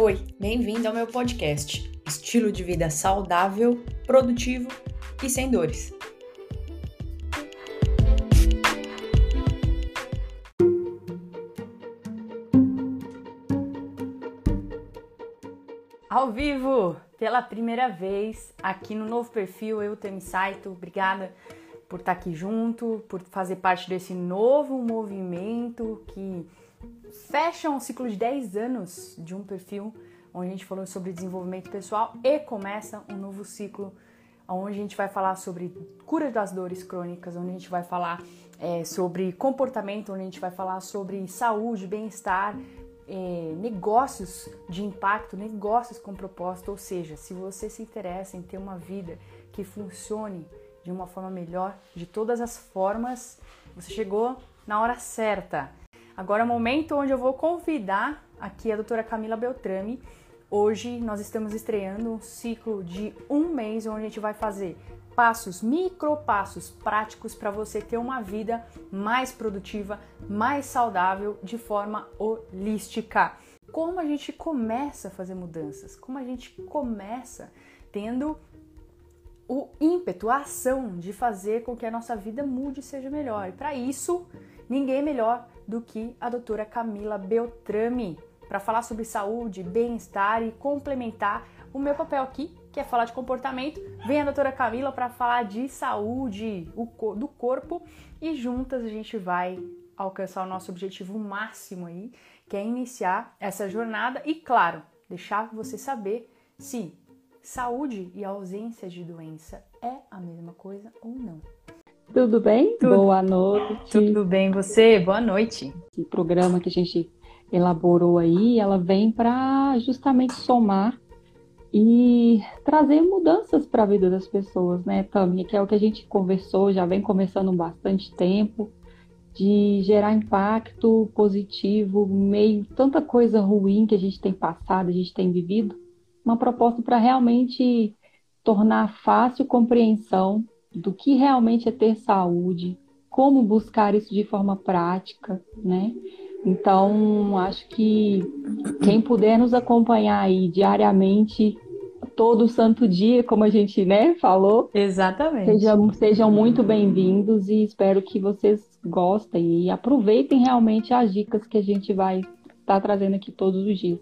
Oi, bem-vindo ao meu podcast. Estilo de vida saudável, produtivo e sem dores. Ao vivo, pela primeira vez, aqui no novo perfil Eu Temi Saito. Obrigada por estar aqui junto, por fazer parte desse novo movimento que fecha um ciclo de 10 anos de um perfil onde a gente falou sobre desenvolvimento pessoal e começa um novo ciclo onde a gente vai falar sobre cura das dores crônicas, onde a gente vai falar é, sobre comportamento, onde a gente vai falar sobre saúde, bem-estar, é, negócios de impacto, negócios com propósito. Ou seja, se você se interessa em ter uma vida que funcione de uma forma melhor, de todas as formas, você chegou na hora certa. Agora é o momento onde eu vou convidar aqui a doutora Camila Beltrame. Hoje nós estamos estreando um ciclo de um mês onde a gente vai fazer passos, micro passos práticos para você ter uma vida mais produtiva, mais saudável de forma holística. Como a gente começa a fazer mudanças? Como a gente começa tendo o ímpeto, a ação de fazer com que a nossa vida mude e seja melhor. E para isso, ninguém melhor do que a doutora Camila Beltrame para falar sobre saúde, bem-estar e complementar o meu papel aqui, que é falar de comportamento. Vem a doutora Camila para falar de saúde do corpo e juntas a gente vai alcançar o nosso objetivo máximo aí, que é iniciar essa jornada e, claro, deixar você saber se saúde e ausência de doença é a mesma coisa ou não. Tudo bem? Tudo. Boa noite. Tudo bem, você? Boa noite. Esse programa que a gente elaborou aí, ela vem para justamente somar e trazer mudanças para a vida das pessoas, né, Tami? Que é o que a gente conversou, já vem conversando bastante tempo, de gerar impacto positivo, meio tanta coisa ruim que a gente tem passado, a gente tem vivido. Uma proposta para realmente tornar fácil compreensão do que realmente é ter saúde, como buscar isso de forma prática, né? Então, acho que quem puder nos acompanhar aí diariamente, todo santo dia, como a gente né, falou. Exatamente. Sejam, sejam muito bem-vindos e espero que vocês gostem e aproveitem realmente as dicas que a gente vai estar tá trazendo aqui todos os dias.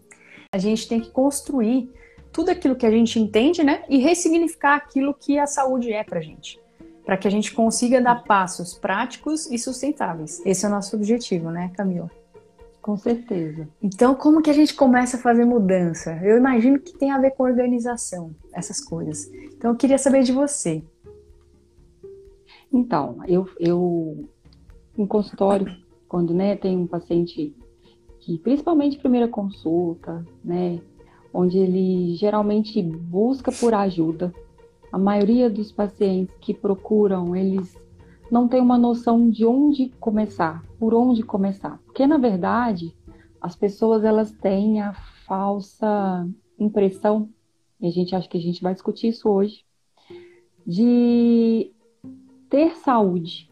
A gente tem que construir tudo aquilo que a gente entende, né? E ressignificar aquilo que a saúde é pra gente para que a gente consiga dar passos práticos e sustentáveis. Esse é o nosso objetivo, né, Camila? Com certeza. Então, como que a gente começa a fazer mudança? Eu imagino que tem a ver com organização, essas coisas. Então, eu queria saber de você. Então, eu, eu em consultório, quando né, tem um paciente que, principalmente primeira consulta, né, onde ele geralmente busca por ajuda, a maioria dos pacientes que procuram, eles não tem uma noção de onde começar, por onde começar. Porque na verdade, as pessoas elas têm a falsa impressão, e a gente acha que a gente vai discutir isso hoje, de ter saúde.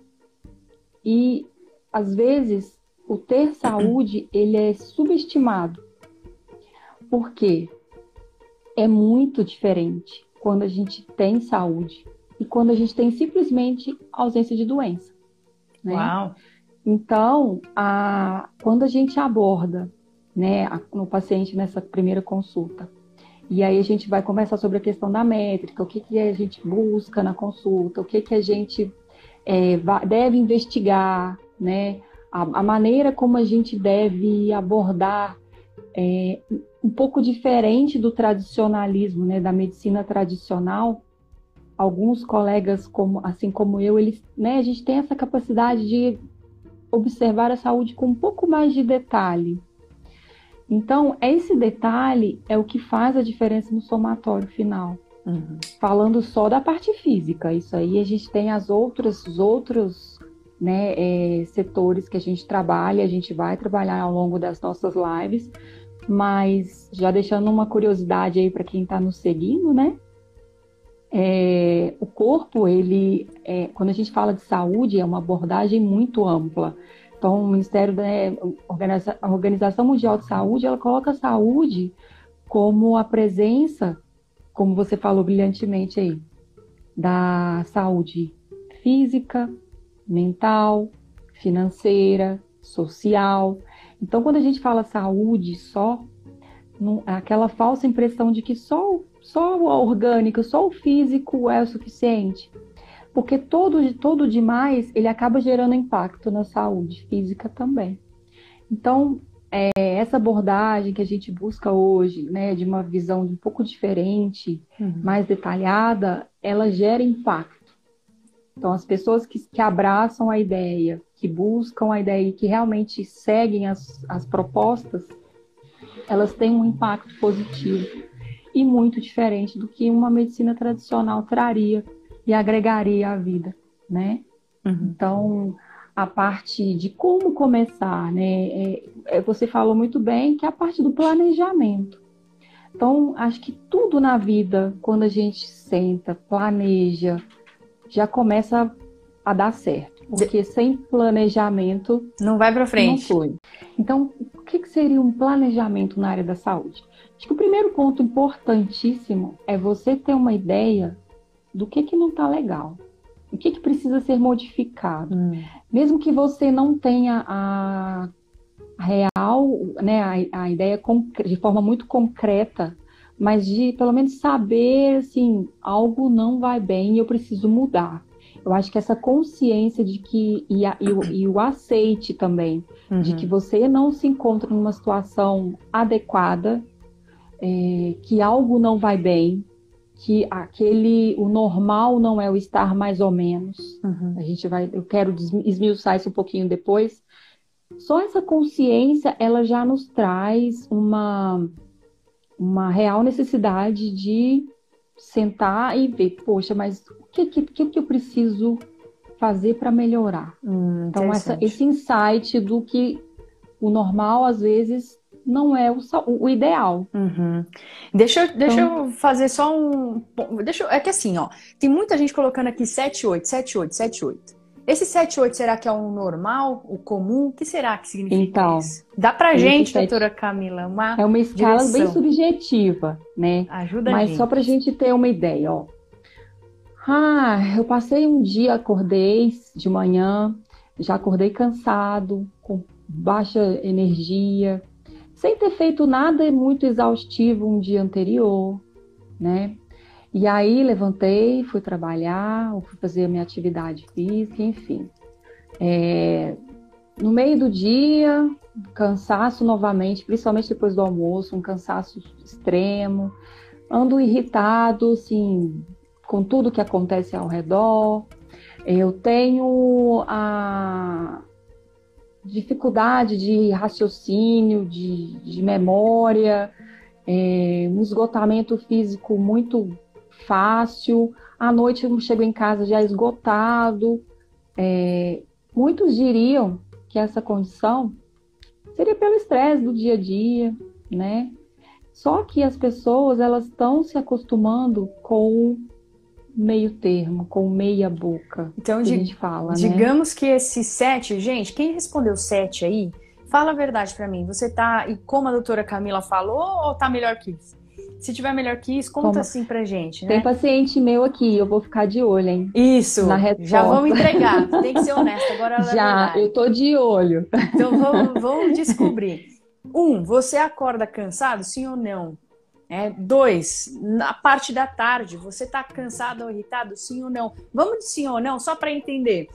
E às vezes o ter saúde, ele é subestimado. Por quê? É muito diferente quando a gente tem saúde e quando a gente tem simplesmente ausência de doença. Né? Uau! Então, a, quando a gente aborda né, a, no paciente nessa primeira consulta, e aí a gente vai conversar sobre a questão da métrica, o que, que a gente busca na consulta, o que, que a gente é, deve investigar, né? A, a, maneira como a gente deve abordar é, um pouco diferente do tradicionalismo, né, da medicina tradicional. Alguns colegas, como, assim como eu, eles, né, a gente tem essa capacidade de observar a saúde com um pouco mais de detalhe. Então, esse detalhe é o que faz a diferença no somatório final. Uhum. Falando só da parte física, isso aí a gente tem as outras, os outros né, é, setores que a gente trabalha, a gente vai trabalhar ao longo das nossas lives, mas já deixando uma curiosidade aí para quem está nos seguindo, né? É, o corpo, ele, é, quando a gente fala de saúde, é uma abordagem muito ampla. Então, o Ministério da né, Organização Mundial de Saúde, ela coloca a saúde como a presença, como você falou brilhantemente aí, da saúde física, mental, financeira, social. Então, quando a gente fala saúde só, não, aquela falsa impressão de que só, só o orgânico, só o físico é o suficiente. Porque todo, todo demais, ele acaba gerando impacto na saúde física também. Então, é, essa abordagem que a gente busca hoje, né, de uma visão um pouco diferente, uhum. mais detalhada, ela gera impacto. Então, as pessoas que, que abraçam a ideia, que buscam a ideia e que realmente seguem as, as propostas, elas têm um impacto positivo e muito diferente do que uma medicina tradicional traria e agregaria à vida, né? Uhum. Então, a parte de como começar, né? É, é, você falou muito bem que é a parte do planejamento. Então, acho que tudo na vida, quando a gente senta, planeja, já começa a dar certo. Porque sem planejamento. Não vai para frente. Não flui. Então, o que, que seria um planejamento na área da saúde? Acho que o primeiro ponto importantíssimo é você ter uma ideia do que, que não está legal. O que, que precisa ser modificado? Hum. Mesmo que você não tenha a real, né, a, a ideia de forma muito concreta, mas de pelo menos saber assim, algo não vai bem e eu preciso mudar. Eu acho que essa consciência de que, e, a, e, o, e o, aceite também, uhum. de que você não se encontra numa situação adequada, é, que algo não vai bem, que aquele o normal não é o estar mais ou menos. Uhum. A gente vai, eu quero esmiuçar isso um pouquinho depois. Só essa consciência, ela já nos traz uma uma real necessidade de sentar e ver, poxa, mas o que que, que eu preciso fazer para melhorar? Hum, então essa, esse insight do que o normal às vezes não é o, o ideal. Uhum. Deixa, deixa então, eu fazer só um. Deixa, é que assim, ó, tem muita gente colocando aqui 78, 78, 78. Esse 78 será que é um normal, o comum? O que será que significa então, isso? Dá pra gente, 7... doutora Camila, uma É uma escala direção. bem subjetiva, né? Ajuda Mas a gente. só pra gente ter uma ideia, ó. Ah, eu passei um dia, acordei de manhã, já acordei cansado, com baixa energia, sem ter feito nada muito exaustivo um dia anterior, né? E aí levantei, fui trabalhar, fui fazer a minha atividade física, enfim. É, no meio do dia, cansaço novamente, principalmente depois do almoço, um cansaço extremo. Ando irritado, assim, com tudo que acontece ao redor. Eu tenho a dificuldade de raciocínio, de, de memória, é, um esgotamento físico muito fácil. À noite eu chego em casa já esgotado. É, muitos diriam que essa condição seria pelo estresse do dia a dia, né? Só que as pessoas elas estão se acostumando com meio termo, com meia boca. Então, que a gente fala, né? digamos né? que esse sete, gente, quem respondeu sete aí, fala a verdade para mim. Você tá, e como a doutora Camila falou, ou tá melhor que isso? Se tiver melhor que isso, conta Como... assim pra gente, né? Tem paciente meu aqui, eu vou ficar de olho, hein? Isso. Já vamos entregar. Tem que ser honesta. Agora Já, eu tô de olho. Então vamos, vamos descobrir. Um, você acorda cansado, sim ou não? É, dois, na parte da tarde, você tá cansado ou irritado, sim ou não? Vamos de sim ou não, só para entender.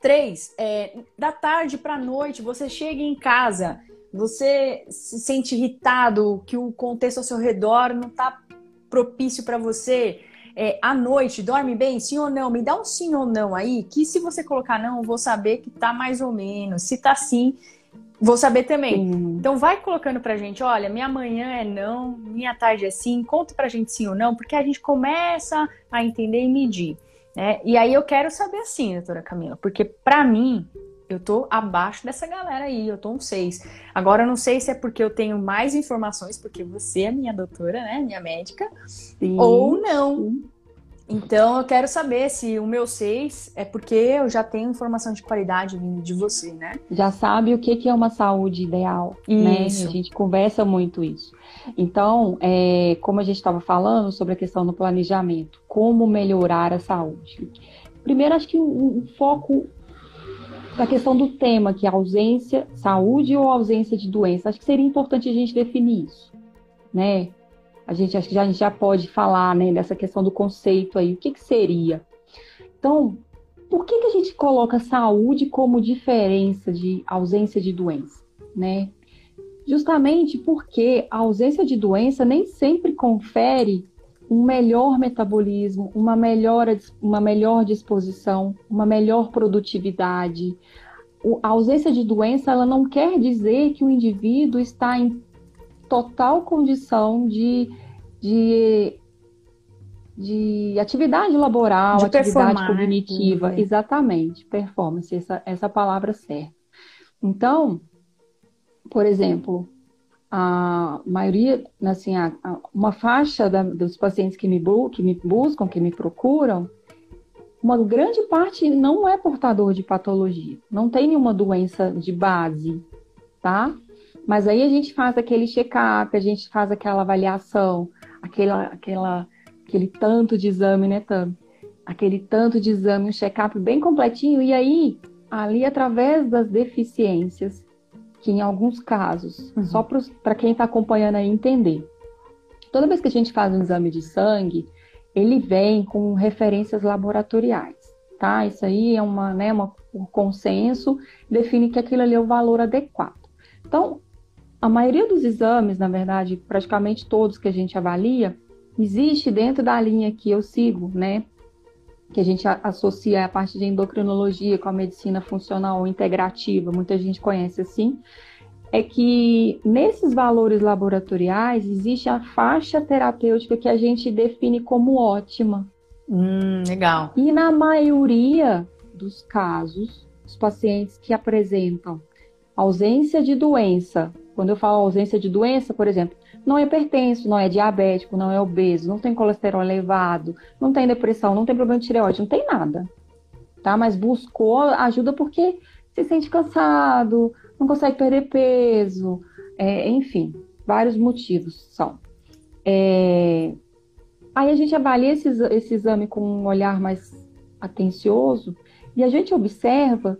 Três, é, da tarde para noite, você chega em casa, você se sente irritado, que o contexto ao seu redor não está propício para você. É, à noite, dorme bem? Sim ou não? Me dá um sim ou não aí, que se você colocar não, eu vou saber que tá mais ou menos. Se tá sim, vou saber também. Sim. Então vai colocando pra gente, olha, minha manhã é não, minha tarde é sim, conta pra gente sim ou não, porque a gente começa a entender e medir. Né? E aí eu quero saber assim, doutora Camila, porque para mim, eu tô abaixo dessa galera aí, eu tô um 6. Agora eu não sei se é porque eu tenho mais informações, porque você é minha doutora, né? Minha médica, Sim. ou não. Então eu quero saber se o meu 6 é porque eu já tenho informação de qualidade vindo de você, né? Já sabe o que é uma saúde ideal, isso. né? A gente conversa muito isso. Então, é, como a gente estava falando sobre a questão do planejamento, como melhorar a saúde. Primeiro, acho que o, o foco da questão do tema, que é ausência, saúde ou ausência de doença. Acho que seria importante a gente definir isso, né? a gente acho que já, a gente já pode falar né, dessa questão do conceito aí. O que, que seria? Então, por que, que a gente coloca saúde como diferença de ausência de doença? Né? Justamente porque a ausência de doença nem sempre confere um melhor metabolismo, uma melhor, uma melhor disposição, uma melhor produtividade. A ausência de doença ela não quer dizer que o indivíduo está em total condição de, de, de atividade laboral, de atividade né? cognitiva. Né? Exatamente, performance, essa, essa palavra certa. Então, por exemplo, a maioria, assim, a, a, uma faixa da, dos pacientes que me, que me buscam, que me procuram, uma grande parte não é portador de patologia, não tem nenhuma doença de base, tá? Mas aí a gente faz aquele check-up, a gente faz aquela avaliação, aquela, aquela, aquele tanto de exame, né, Tam? Aquele tanto de exame, um check-up bem completinho, e aí, ali, através das deficiências, que em alguns casos, uhum. só para quem está acompanhando aí entender, toda vez que a gente faz um exame de sangue, ele vem com referências laboratoriais, tá? Isso aí é uma, né, uma, um consenso, define que aquilo ali é o valor adequado. Então, a maioria dos exames, na verdade, praticamente todos que a gente avalia, existe dentro da linha que eu sigo, né? Que a gente associa a parte de endocrinologia com a medicina funcional ou integrativa, muita gente conhece assim, é que nesses valores laboratoriais existe a faixa terapêutica que a gente define como ótima. Hum, legal. E na maioria dos casos, os pacientes que apresentam ausência de doença quando eu falo ausência de doença, por exemplo, não é hipertenso, não é diabético, não é obeso, não tem colesterol elevado, não tem depressão, não tem problema de tireoide, não tem nada. Tá? Mas buscou ajuda porque se sente cansado, não consegue perder peso, é, enfim, vários motivos são. É... Aí a gente avalia esse, esse exame com um olhar mais atencioso e a gente observa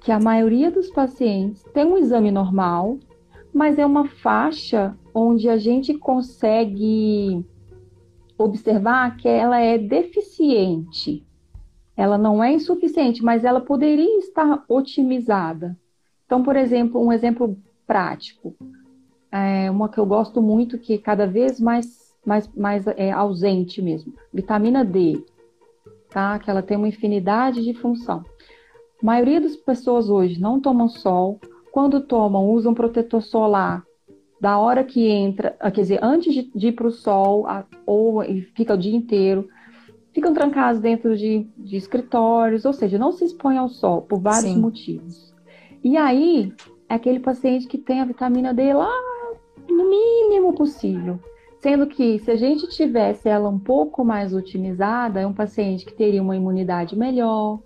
que a maioria dos pacientes tem um exame normal, mas é uma faixa onde a gente consegue observar que ela é deficiente. Ela não é insuficiente, mas ela poderia estar otimizada. Então, por exemplo, um exemplo prático, é uma que eu gosto muito, que cada vez mais, mais, mais é ausente mesmo, vitamina D, tá? Que ela tem uma infinidade de função. A maioria das pessoas hoje não tomam sol, quando tomam, usam protetor solar da hora que entra, ah, quer dizer, antes de, de ir para o sol, ou fica o dia inteiro, ficam trancados dentro de, de escritórios, ou seja, não se expõem ao sol por vários Sim. motivos. E aí, é aquele paciente que tem a vitamina D lá no mínimo possível. Sendo que se a gente tivesse ela um pouco mais otimizada, é um paciente que teria uma imunidade melhor,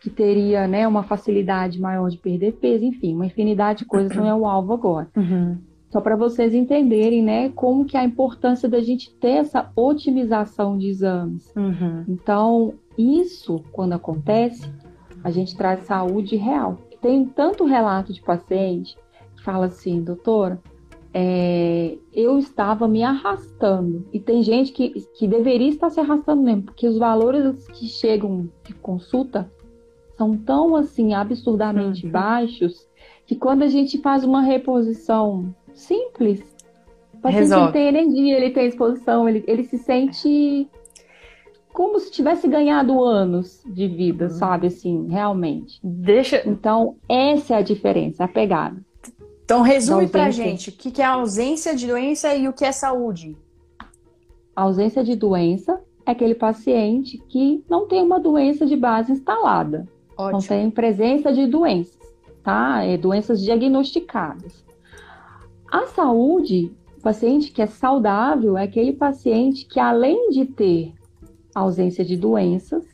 que teria né, uma facilidade maior de perder peso, enfim, uma infinidade de coisas não é o alvo agora. Uhum. Só para vocês entenderem, né, como que é a importância da gente ter essa otimização de exames. Uhum. Então, isso, quando acontece, a gente traz saúde real. Tem tanto relato de paciente que fala assim, doutora, é, eu estava me arrastando. E tem gente que, que deveria estar se arrastando mesmo, porque os valores que chegam de consulta são tão assim absurdamente uhum. baixos que quando a gente faz uma reposição simples, o paciente Resolve. tem energia, ele tem disposição, ele, ele se sente como se tivesse ganhado anos de vida, uhum. sabe? Assim, realmente. Deixa. Então, essa é a diferença, a pegada. Então, resume pra gente o que é ausência de doença e o que é saúde. A ausência de doença é aquele paciente que não tem uma doença de base instalada. Ótimo. Não tem presença de doenças, tá? É doenças diagnosticadas. A saúde, o paciente que é saudável é aquele paciente que, além de ter ausência de doenças,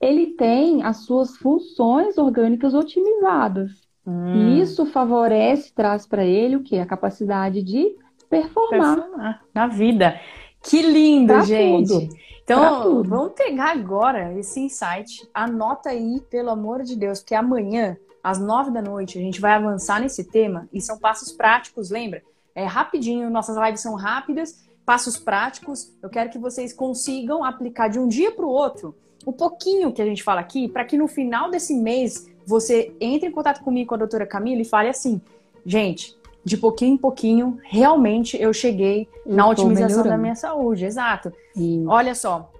ele tem as suas funções orgânicas otimizadas. Hum. E isso favorece, traz para ele o que? A capacidade de performar. performar na vida. Que lindo, pra gente. Tudo. Então, vamos pegar agora esse insight. Anota aí, pelo amor de Deus, porque amanhã, às nove da noite, a gente vai avançar nesse tema e são passos práticos, lembra? É rapidinho, nossas lives são rápidas, passos práticos. Eu quero que vocês consigam aplicar de um dia para o outro o pouquinho que a gente fala aqui, para que no final desse mês você entre em contato comigo com a doutora Camila e fale assim: gente, de pouquinho em pouquinho, realmente eu cheguei eu na otimização da minha saúde. Exato. Sim. Olha só,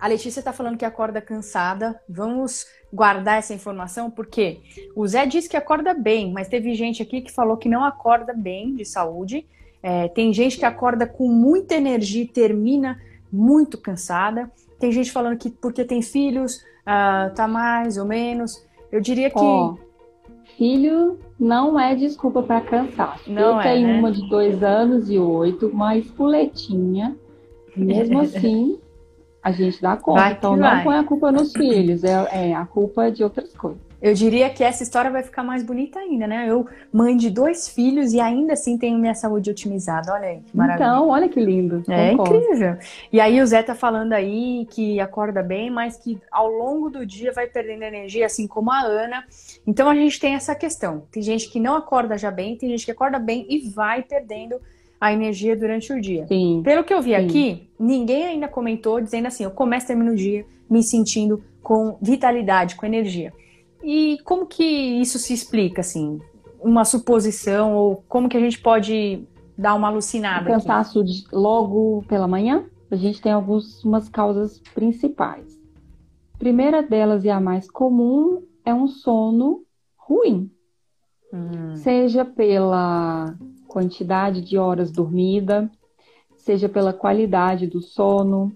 a Letícia está falando que acorda cansada. Vamos guardar essa informação, porque o Zé disse que acorda bem, mas teve gente aqui que falou que não acorda bem de saúde. É, tem gente que acorda com muita energia e termina muito cansada. Tem gente falando que porque tem filhos, uh, tá mais ou menos. Eu diria que. Oh, filho não é desculpa para cansaço. Não Eu é, tenho né? uma de dois anos e oito, uma espoletinha. Mesmo assim, a gente dá conta. Então não vai. põe a culpa nos filhos, é, é a culpa de outras coisas. Eu diria que essa história vai ficar mais bonita ainda, né? Eu, mãe de dois filhos e ainda assim tenho minha saúde otimizada. Olha aí, que maravilha. Então, olha que lindo. É Concordo. incrível. E aí o Zé tá falando aí que acorda bem, mas que ao longo do dia vai perdendo energia, assim como a Ana. Então a gente tem essa questão. Tem gente que não acorda já bem, tem gente que acorda bem e vai perdendo a energia durante o dia. Sim. Pelo que eu vi Sim. aqui, ninguém ainda comentou dizendo assim, eu começo e termino o dia me sentindo com vitalidade, com energia. E como que isso se explica, assim? Uma suposição ou como que a gente pode dar uma alucinada? O cansaço de, logo pela manhã, a gente tem algumas causas principais. A primeira delas e a mais comum é um sono ruim. Hum. Seja pela quantidade de horas dormida, seja pela qualidade do sono.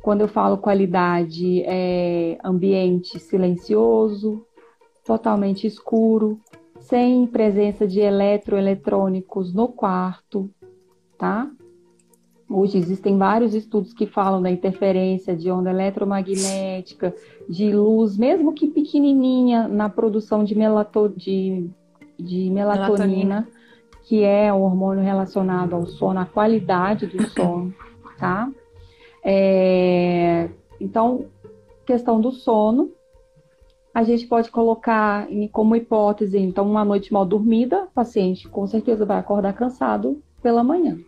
Quando eu falo qualidade, é ambiente silencioso, totalmente escuro, sem presença de eletroeletrônicos no quarto, tá? Hoje existem vários estudos que falam da interferência de onda eletromagnética, de luz, mesmo que pequenininha, na produção de, melato, de, de melatonina, melatonina, que é o hormônio relacionado ao sono, à qualidade do sono, tá? É, então, questão do sono, a gente pode colocar como hipótese, então, uma noite mal dormida, o paciente com certeza vai acordar cansado pela manhã.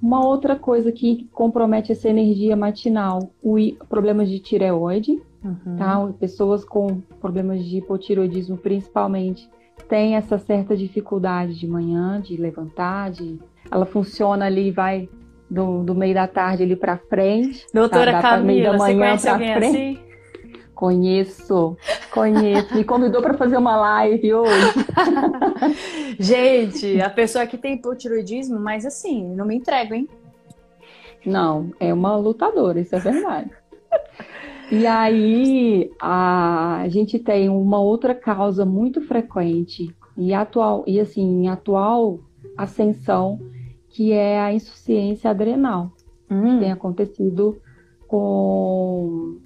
Uma outra coisa que compromete essa energia matinal, o problemas de tireoide, uhum. tá? Pessoas com problemas de hipotireoidismo, principalmente, têm essa certa dificuldade de manhã, de levantar, de... ela funciona ali, vai do, do meio da tarde ali para frente. Doutora tá? Camila, você conhece alguém frente. assim? Conheço, conheço. Me convidou para fazer uma live hoje. Gente, a pessoa que tem hipotiroidismo, mas assim, não me entrego, hein? Não, é uma lutadora, isso é verdade. E aí, a, gente tem uma outra causa muito frequente e atual, e assim, em atual ascensão, que é a insuficiência adrenal. Hum. Tem acontecido com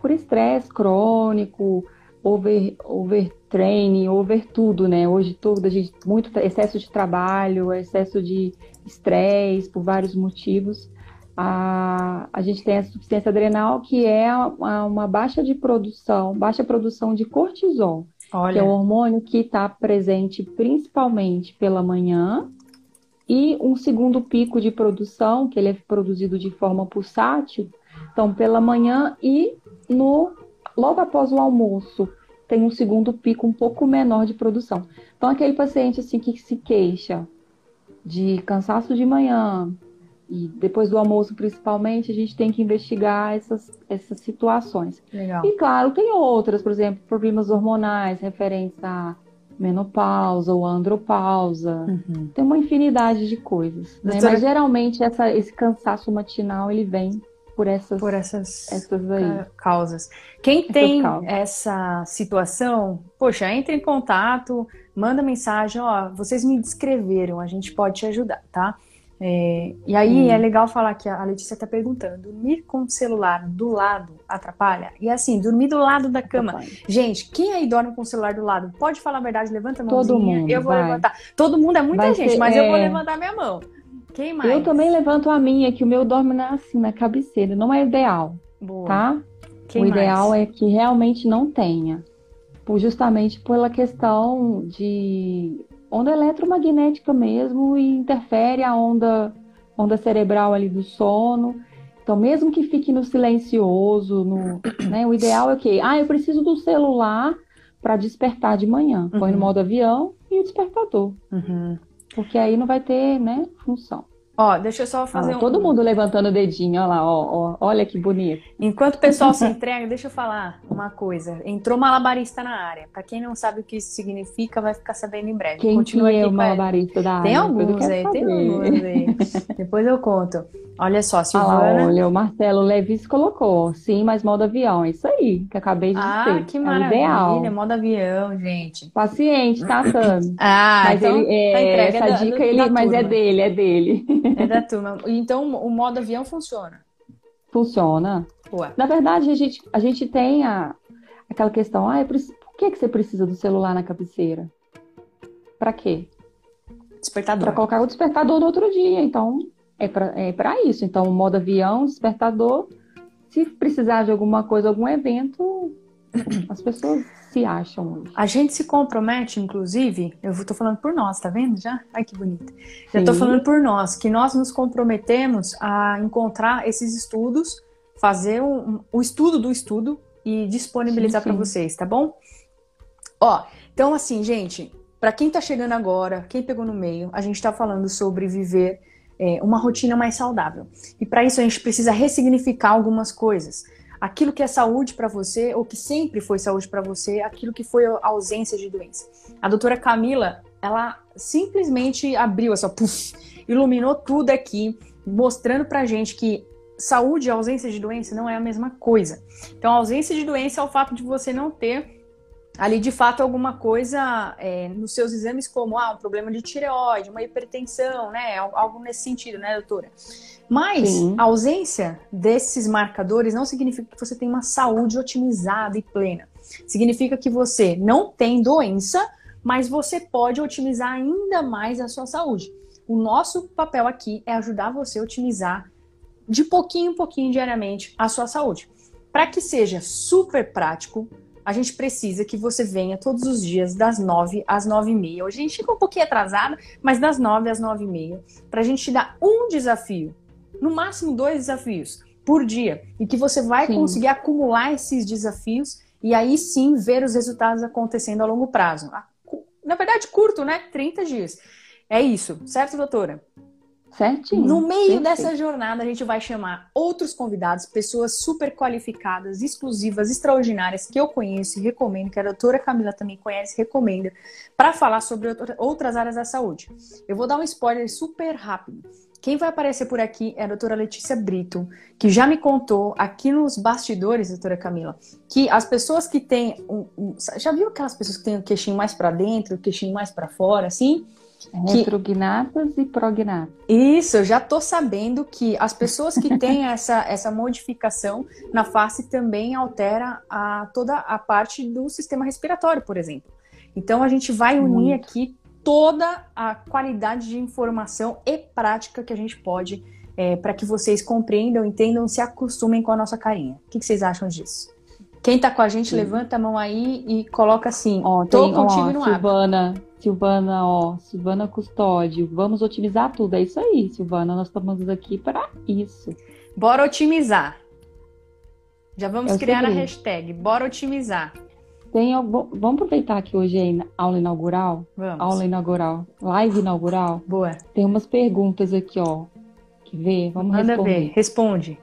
por estresse crônico, over, overtraining, over tudo, né? Hoje tudo, a gente, muito excesso de trabalho, excesso de estresse, por vários motivos. A, a gente tem a suficiência adrenal, que é uma, uma baixa de produção, baixa produção de cortisol, Olha. que é o hormônio que está presente principalmente pela manhã, e um segundo pico de produção, que ele é produzido de forma pulsátil, então pela manhã e no logo após o almoço tem um segundo pico um pouco menor de produção. Então aquele paciente assim que se queixa de cansaço de manhã e depois do almoço principalmente a gente tem que investigar essas, essas situações. Legal. E claro tem outras, por exemplo problemas hormonais referentes a menopausa ou andropausa. Uhum. Tem uma infinidade de coisas. Né? Mas geralmente essa, esse cansaço matinal ele vem por essas, por essas, essas causas. Quem essas tem causas. essa situação, poxa, entre em contato, manda mensagem, ó, vocês me descreveram, a gente pode te ajudar, tá? É, e aí hum. é legal falar que a Letícia está perguntando: dormir com o celular do lado atrapalha? E assim, dormir do lado da cama. Atrapalha. Gente, quem aí dorme com o celular do lado? Pode falar a verdade, levanta a mãozinha. Todo mundo, eu vou vai. levantar. Todo mundo é muita vai gente, mas é... eu vou é. levantar minha mão. Quem mais? Eu também levanto a minha, que o meu dorme na, assim, na cabeceira. Não é ideal, Boa. tá? Quem o mais? ideal é que realmente não tenha. Por, justamente pela questão de onda eletromagnética mesmo e interfere a onda, onda cerebral ali do sono. Então, mesmo que fique no silencioso, no, né, o ideal é que, ah, eu preciso do celular para despertar de manhã. Põe no uhum. modo avião e o despertador. Uhum. Porque aí não vai ter, né, função. Ó, deixa eu só fazer ah, um... Todo mundo levantando o dedinho, olha lá, ó, ó, olha que bonito. Enquanto o pessoal se entrega, deixa eu falar uma coisa. Entrou malabarista na área. Para quem não sabe o que isso significa, vai ficar sabendo em breve. Quem Continua que é o malabarista da área? Tem alguns aí, tem alguns aí. Depois eu conto. Olha só, Silvana... Ah, olha, o Marcelo Levis colocou. Sim, mas modo avião. É isso aí, que acabei de ah, dizer. Ah, que é maravilha. Ideal. Modo avião, gente. Paciente, tá, Tami? ah, mas então, ele, é, tá essa da, dica, ele, mas é dele, é dele. É da turma. Então, o modo avião funciona? Funciona. Ué. Na verdade, a gente, a gente tem a, aquela questão, ah, por que, que você precisa do celular na cabeceira? Para quê? Despertador. Para colocar o despertador no outro dia. Então, é para é isso. Então, o modo avião, despertador. Se precisar de alguma coisa, algum evento, as pessoas se acham hoje. A gente se compromete, inclusive, eu estou falando por nós, tá vendo já? Ai, que bonito. Já estou falando por nós, que nós nos comprometemos a encontrar esses estudos, fazer um, o estudo do estudo e disponibilizar para vocês, tá bom? Ó, então assim, gente, para quem está chegando agora, quem pegou no meio, a gente está falando sobre viver é, uma rotina mais saudável. E para isso a gente precisa ressignificar algumas coisas aquilo que é saúde para você, ou que sempre foi saúde para você, aquilo que foi ausência de doença. A doutora Camila, ela simplesmente abriu essa, puff, iluminou tudo aqui, mostrando pra gente que saúde e ausência de doença não é a mesma coisa. Então, a ausência de doença é o fato de você não ter ali de fato alguma coisa é, nos seus exames como ah, um problema de tireoide, uma hipertensão, né? Algo nesse sentido, né, doutora? Mas Sim. a ausência desses marcadores não significa que você tem uma saúde otimizada e plena. Significa que você não tem doença, mas você pode otimizar ainda mais a sua saúde. O nosso papel aqui é ajudar você a otimizar de pouquinho em pouquinho diariamente a sua saúde. Para que seja super prático, a gente precisa que você venha todos os dias das 9 às 9 e meia. Hoje a gente fica um pouquinho atrasada, mas das 9 às 9 e meia, para a gente te dar um desafio, no máximo dois desafios por dia, e que você vai sim. conseguir acumular esses desafios e aí sim ver os resultados acontecendo a longo prazo. Na verdade, curto, né? 30 dias. É isso, certo, doutora? Certinho. No meio dessa jornada, a gente vai chamar outros convidados, pessoas super qualificadas, exclusivas, extraordinárias, que eu conheço e recomendo, que a doutora Camila também conhece e recomenda, para falar sobre outras áreas da saúde. Eu vou dar um spoiler super rápido. Quem vai aparecer por aqui é a doutora Letícia Brito, que já me contou aqui nos bastidores, doutora Camila, que as pessoas que têm. Um, um, já viu aquelas pessoas que têm o queixinho mais para dentro, o queixinho mais para fora, assim? Retrognatas que... e prognatas. Isso, eu já estou sabendo que as pessoas que têm essa, essa modificação na face também altera a, toda a parte do sistema respiratório, por exemplo. Então a gente vai unir Muito. aqui toda a qualidade de informação e prática que a gente pode é, para que vocês compreendam, entendam, se acostumem com a nossa carinha. O que, que vocês acham disso? Quem está com a gente, Sim. levanta a mão aí e coloca assim, ó, tô tem, contigo ó, no Silvana, Silvana, ó, Silvana Custódio, vamos otimizar tudo. É isso aí, Silvana, nós estamos aqui para isso. Bora otimizar. Já vamos é criar a hashtag, bora otimizar. Tem, vamos aproveitar que hoje é aula inaugural. Vamos. Aula inaugural, live inaugural. Boa. Tem umas perguntas aqui, ó. Quer ver? Vamos Manda responder. ver, responde.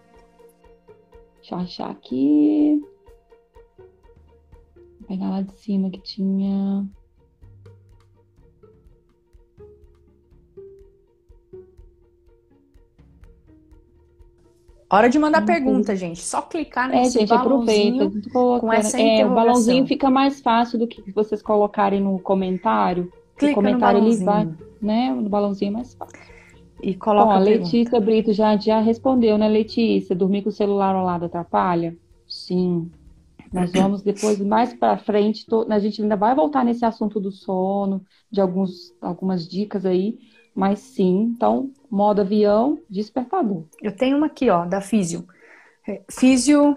Deixa eu achar aqui. Vou pegar lá de cima que tinha. Hora de mandar pergunta, gente. Só clicar nesse é, gente, aproveita. Com essa é, o balãozinho fica mais fácil do que vocês colocarem no comentário. Clica o comentário no ele vai, né? No balãozinho é mais fácil. e coloca Bom, a pergunta. Letícia Brito já, já respondeu, né, Letícia? Dormir com o celular ao lado atrapalha? Sim. Nós vamos depois, mais para frente, to- a gente ainda vai voltar nesse assunto do sono, de alguns, algumas dicas aí, mas sim, então, modo avião, despertador. Eu tenho uma aqui, ó, da Físio. É, Físio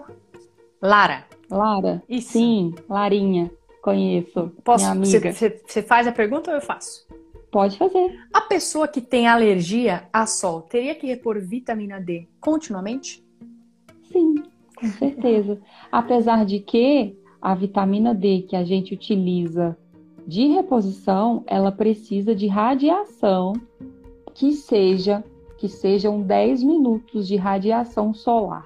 Lara. Lara, Isso. sim, Larinha, conheço, Posso. Você faz a pergunta ou eu faço? Pode fazer. A pessoa que tem alergia a sol teria que repor vitamina D continuamente? Sim, com certeza. Apesar de que a vitamina D que a gente utiliza de reposição, ela precisa de radiação que seja que sejam 10 minutos de radiação solar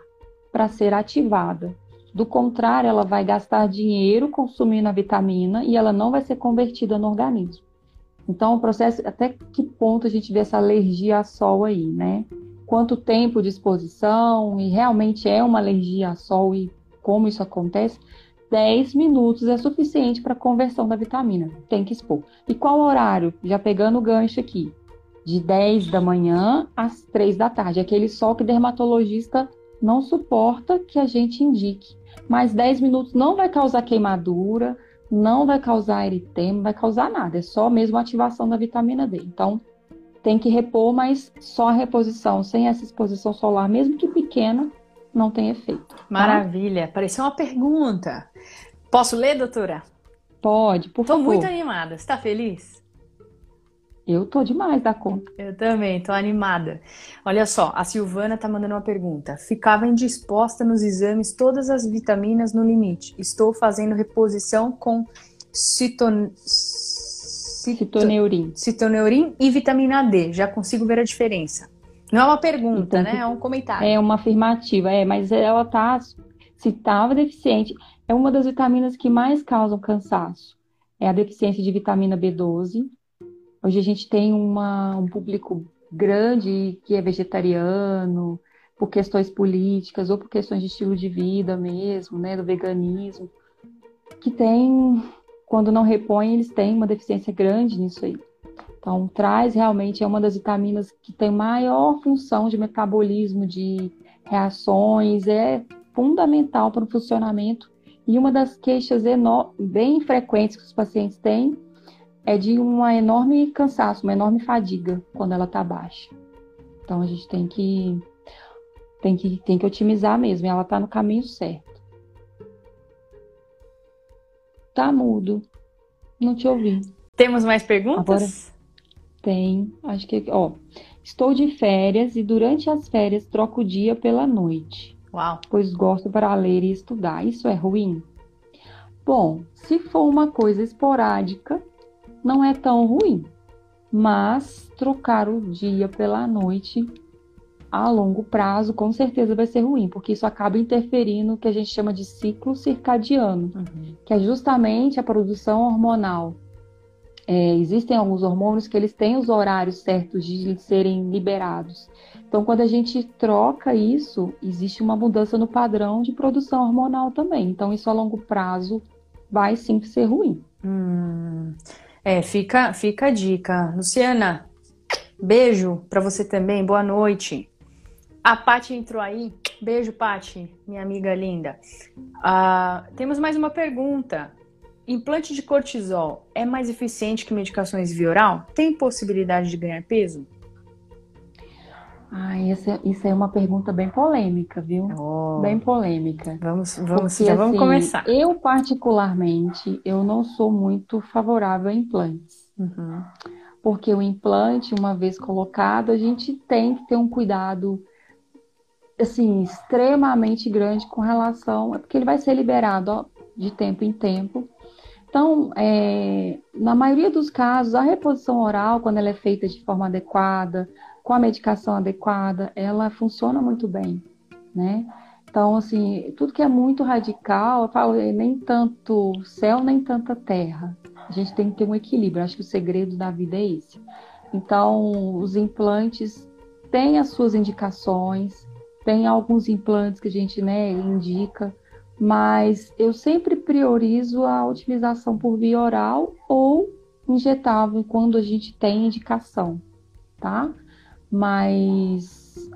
para ser ativada. Do contrário, ela vai gastar dinheiro consumindo a vitamina e ela não vai ser convertida no organismo. Então, o processo, até que ponto a gente vê essa alergia a sol aí, né? Quanto tempo de exposição, e realmente é uma alergia a sol e como isso acontece, 10 minutos é suficiente para conversão da vitamina. Tem que expor. E qual horário? Já pegando o gancho aqui. De 10 da manhã às 3 da tarde. Aquele sol que dermatologista não suporta que a gente indique. Mas 10 minutos não vai causar queimadura, não vai causar eritema, não vai causar nada. É só mesmo a ativação da vitamina D. Então, tem que repor, mas só a reposição, sem essa exposição solar, mesmo que pequena, não tem efeito. tá? Maravilha. Apareceu uma pergunta. Posso ler, doutora? Pode, por Tô favor. muito animada. Você tá feliz? Eu tô demais da conta. Eu também, tô animada. Olha só, a Silvana tá mandando uma pergunta. Ficava indisposta nos exames todas as vitaminas no limite. Estou fazendo reposição com citon... cito- Citoneurim. citoneurim e vitamina D. Já consigo ver a diferença. Não é uma pergunta, Então, né? É um comentário. É uma afirmativa, é, mas ela tá, se estava deficiente, é uma das vitaminas que mais causam cansaço. É a deficiência de vitamina B12. Hoje a gente tem uma, um público grande que é vegetariano, por questões políticas ou por questões de estilo de vida mesmo, né, do veganismo, que tem, quando não repõe, eles têm uma deficiência grande nisso aí. Então, traz realmente é uma das vitaminas que tem maior função de metabolismo, de reações, é fundamental para o funcionamento. E uma das queixas bem frequentes que os pacientes têm é de uma enorme cansaço, uma enorme fadiga quando ela está baixa. Então, a gente tem que, tem que, tem que otimizar mesmo, e ela está no caminho certo. Tá mudo. Não te ouvi. Temos mais perguntas? Tem, acho que, ó, estou de férias e durante as férias troco o dia pela noite, Uau. pois gosto para ler e estudar. Isso é ruim? Bom, se for uma coisa esporádica, não é tão ruim, mas trocar o dia pela noite a longo prazo com certeza vai ser ruim, porque isso acaba interferindo no que a gente chama de ciclo circadiano Uhum. que é justamente a produção hormonal. É, existem alguns hormônios que eles têm os horários certos de serem liberados. Então, quando a gente troca isso, existe uma mudança no padrão de produção hormonal também. Então, isso a longo prazo vai sim ser ruim. Hum, é, fica, fica a dica. Luciana, beijo pra você também, boa noite. A Paty entrou aí. Beijo, Paty, minha amiga linda. Ah, temos mais uma pergunta. Implante de cortisol é mais eficiente que medicações via oral? Tem possibilidade de ganhar peso? Ah, essa, isso é uma pergunta bem polêmica, viu? Oh, Bem polêmica. vamos, vamos, Porque, já vamos assim, começar. Eu, particularmente, eu não sou muito favorável a implantes. Uhum. Porque o implante, uma vez colocado, a gente tem que ter um cuidado assim, extremamente grande com relação, é porque ele vai ser liberado ó, de tempo em tempo. Então, é, na maioria dos casos, a reposição oral, quando ela é feita de forma adequada, com a medicação adequada, ela funciona muito bem, né? Então, assim, tudo que é muito radical, eu falo, é nem tanto céu, nem tanta terra. A gente tem que ter um equilíbrio. Acho que o segredo da vida é esse. Então, os implantes têm as suas indicações, tem alguns implantes que a gente né, indica, mas eu sempre priorizo a utilização por via oral ou injetável quando a gente tem indicação, tá? mas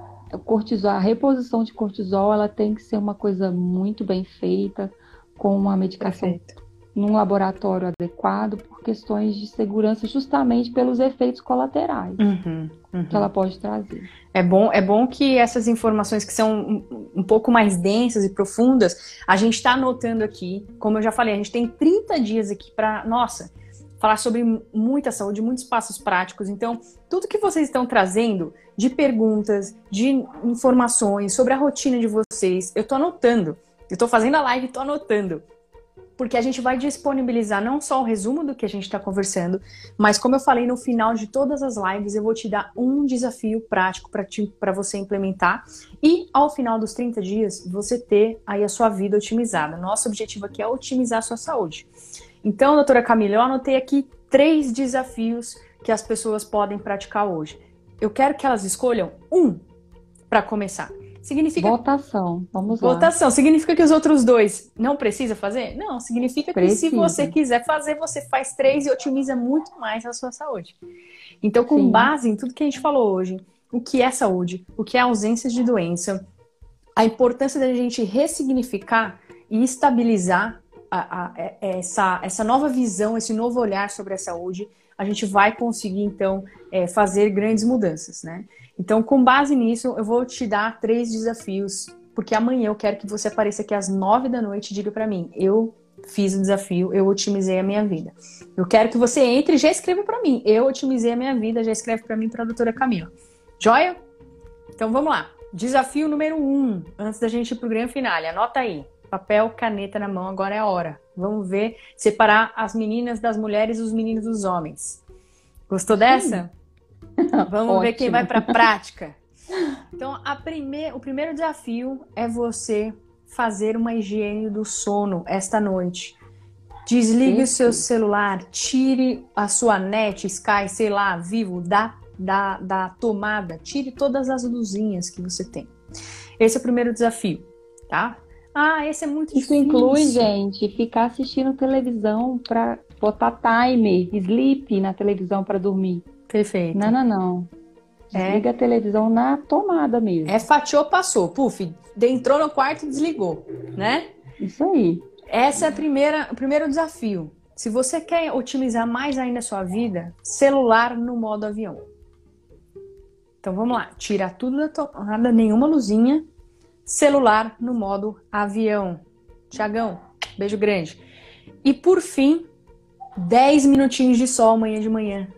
cortisol, a reposição de cortisol, ela tem que ser uma coisa muito bem feita, com uma medicação Perfeito. Num laboratório adequado, por questões de segurança, justamente pelos efeitos colaterais uhum, uhum. que ela pode trazer. É bom, é bom que essas informações que são um, um pouco mais densas e profundas, a gente está anotando aqui. Como eu já falei, a gente tem 30 dias aqui para, nossa, falar sobre muita saúde, muitos passos práticos. Então, tudo que vocês estão trazendo de perguntas, de informações sobre a rotina de vocês, eu estou anotando. Eu estou fazendo a live e estou anotando. Porque a gente vai disponibilizar não só o resumo do que a gente está conversando, mas como eu falei no final de todas as lives, eu vou te dar um desafio prático para você implementar. E ao final dos 30 dias, você ter aí a sua vida otimizada. Nosso objetivo aqui é otimizar a sua saúde. Então, doutora Camila, eu anotei aqui três desafios que as pessoas podem praticar hoje. Eu quero que elas escolham um para começar. Significa. Votação. Vamos lá. Votação. Significa que os outros dois não precisa fazer? Não. Significa precisa. que se você quiser fazer, você faz três e otimiza muito mais a sua saúde. Então, com Sim. base em tudo que a gente falou hoje, o que é saúde, o que é ausência de doença, a importância da gente ressignificar e estabilizar a, a, é, essa, essa nova visão, esse novo olhar sobre a saúde, a gente vai conseguir, então, é, fazer grandes mudanças, né? Então, com base nisso, eu vou te dar três desafios, porque amanhã eu quero que você apareça aqui às nove da noite e diga para mim, eu fiz o desafio, eu otimizei a minha vida. Eu quero que você entre e já escreva para mim, eu otimizei a minha vida, já escreve para mim, para a doutora Camila. Joia? Então, vamos lá. Desafio número um, antes da gente ir pro grande finale, anota aí papel, caneta na mão, agora é a hora. Vamos ver, separar as meninas das mulheres e os meninos dos homens. Gostou dessa? Vamos ver quem vai para a prática. Então, a primeir, o primeiro desafio é você fazer uma higiene do sono esta noite. Desligue Esse. o seu celular, tire a sua net, Sky, sei lá, vivo, da, da, da tomada, tire todas as luzinhas que você tem. Esse é o primeiro desafio, tá? Ah, esse é muito Isso difícil. inclui, gente, ficar assistindo televisão para botar timer, sleep na televisão para dormir. Perfeito. Não, não, não. É. Desliga é. a televisão na tomada mesmo. É fatiou, passou. Puf, entrou no quarto e desligou, né? Isso aí. Essa é a primeira, o primeiro desafio. Se você quer otimizar mais ainda a sua vida, celular no modo avião. Então vamos lá, tira tudo da tomada, nenhuma luzinha, celular no modo avião. Tiagão, beijo grande. E por fim, 10 minutinhos de sol amanhã de manhã,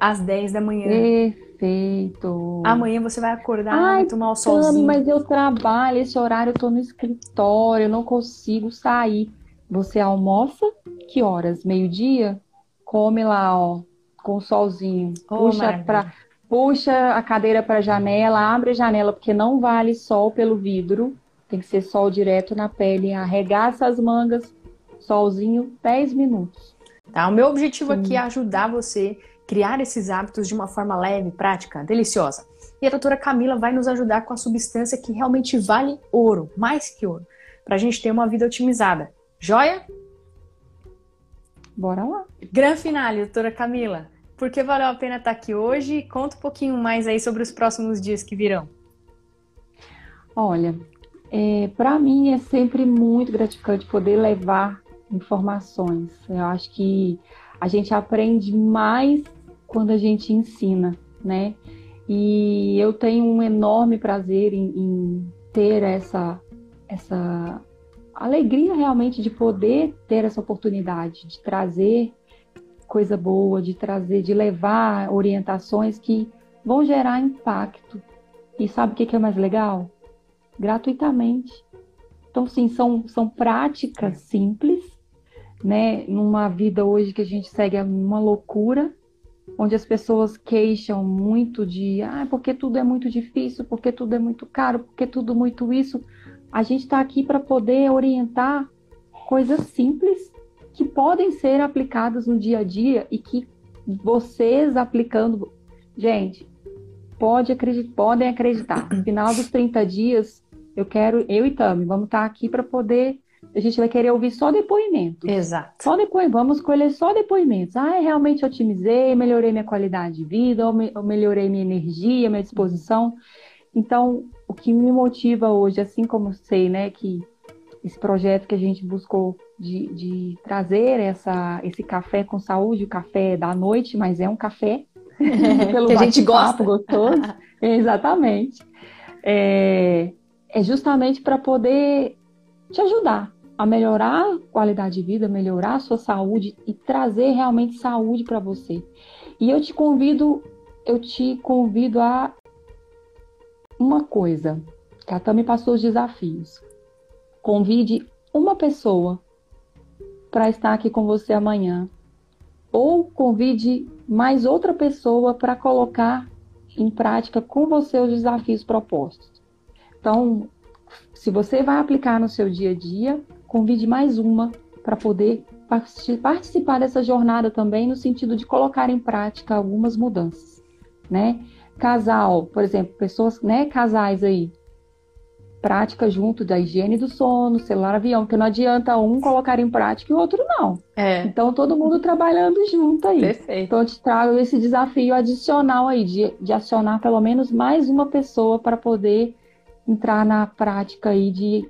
às 10 da manhã. Perfeito. Amanhã você vai acordar, Ai, vai tomar o solzinho. mas eu trabalho, esse horário eu tô no escritório, eu não consigo sair. Você almoça que horas? Meio-dia? Come lá, ó, com o solzinho. Oh, Puxa para puxa a cadeira para a janela, abre a janela, porque não vale sol pelo vidro, tem que ser sol direto na pele, arregaça as mangas, solzinho, 10 minutos. Tá, o meu objetivo Sim. aqui é ajudar você a criar esses hábitos de uma forma leve, prática, deliciosa. E a doutora Camila vai nos ajudar com a substância que realmente vale ouro, mais que ouro, para a gente ter uma vida otimizada. Joia? Bora lá. Gran finale, doutora Camila. Por que valeu a pena estar aqui hoje? Conta um pouquinho mais aí sobre os próximos dias que virão. Olha, é, para mim é sempre muito gratificante poder levar informações. Eu acho que a gente aprende mais quando a gente ensina, né? E eu tenho um enorme prazer em, em ter essa, essa alegria realmente de poder ter essa oportunidade de trazer coisa boa, de trazer, de levar orientações que vão gerar impacto. E sabe o que é mais legal? Gratuitamente. Então, sim, são, são práticas simples, né? Numa vida hoje que a gente segue uma loucura, onde as pessoas queixam muito de, ah, porque tudo é muito difícil, porque tudo é muito caro, porque tudo muito isso. A gente está aqui para poder orientar coisas simples que podem ser aplicadas no dia a dia e que vocês aplicando, gente, pode acreditar, podem acreditar. No final dos 30 dias, eu quero, eu e Tami, vamos estar aqui para poder a gente vai querer ouvir só depoimentos. Exato. Só depois, vamos escolher só depoimentos. Ah, realmente otimizei, melhorei minha qualidade de vida, ou, me, ou melhorei minha energia, minha disposição. Então, o que me motiva hoje, assim como sei, né, que esse projeto que a gente buscou de, de trazer essa, esse café com saúde, o café da noite, mas é um café pelo que a gente gosta gostoso, exatamente. É, é justamente para poder te ajudar a melhorar a qualidade de vida, melhorar a sua saúde e trazer realmente saúde para você. E eu te convido, eu te convido a uma coisa, que a Tami passou os desafios. Convide uma pessoa para estar aqui com você amanhã. Ou convide mais outra pessoa para colocar em prática com você os desafios propostos. Então, se você vai aplicar no seu dia a dia, convide mais uma para poder participar dessa jornada também no sentido de colocar em prática algumas mudanças, né? Casal, por exemplo, pessoas, né, casais aí, prática junto da higiene do sono, celular avião, porque não adianta um colocar em prática e o outro não. É. Então todo mundo trabalhando junto aí. Perfeito. Então eu te trago esse desafio adicional aí de, de acionar pelo menos mais uma pessoa para poder entrar na prática aí de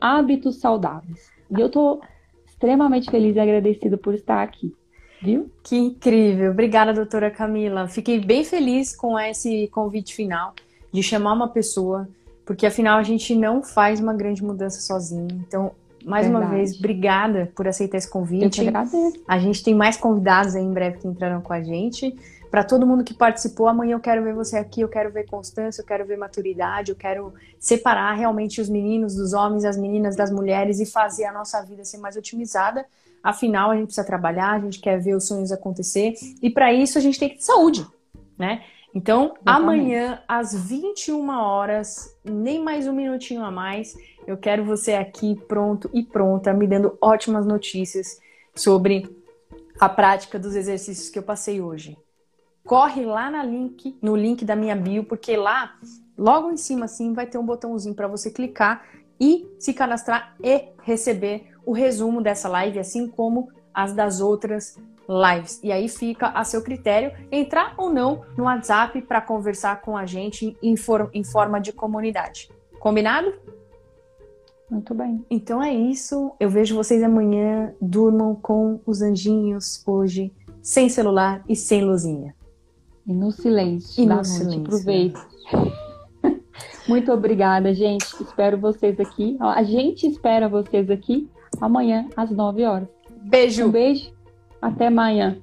hábitos saudáveis. E eu estou extremamente feliz e agradecida por estar aqui. Viu? Que incrível. Obrigada, doutora Camila. Fiquei bem feliz com esse convite final de chamar uma pessoa, porque afinal a gente não faz uma grande mudança sozinho. Então, mais Verdade. uma vez, obrigada por aceitar esse convite. Eu te agradeço. A gente tem mais convidados aí em breve que entrarão com a gente. Para todo mundo que participou, amanhã eu quero ver você aqui, eu quero ver constância, eu quero ver maturidade, eu quero separar realmente os meninos dos homens, as meninas das mulheres e fazer a nossa vida ser mais otimizada. Afinal, a gente precisa trabalhar, a gente quer ver os sonhos acontecer e para isso a gente tem que ter saúde, né? Então, Exatamente. amanhã às 21 horas, nem mais um minutinho a mais, eu quero você aqui pronto e pronta, me dando ótimas notícias sobre a prática dos exercícios que eu passei hoje corre lá na link, no link da minha bio, porque lá, logo em cima assim, vai ter um botãozinho para você clicar e se cadastrar e receber o resumo dessa live, assim como as das outras lives. E aí fica a seu critério entrar ou não no WhatsApp para conversar com a gente em, for em forma de comunidade. Combinado? Muito bem. Então é isso. Eu vejo vocês amanhã. Durmam com os anjinhos hoje, sem celular e sem luzinha. E no silêncio e no. Silêncio. Aproveite. Muito obrigada, gente. Espero vocês aqui. A gente espera vocês aqui amanhã às 9 horas. Beijo. Um beijo. Até amanhã.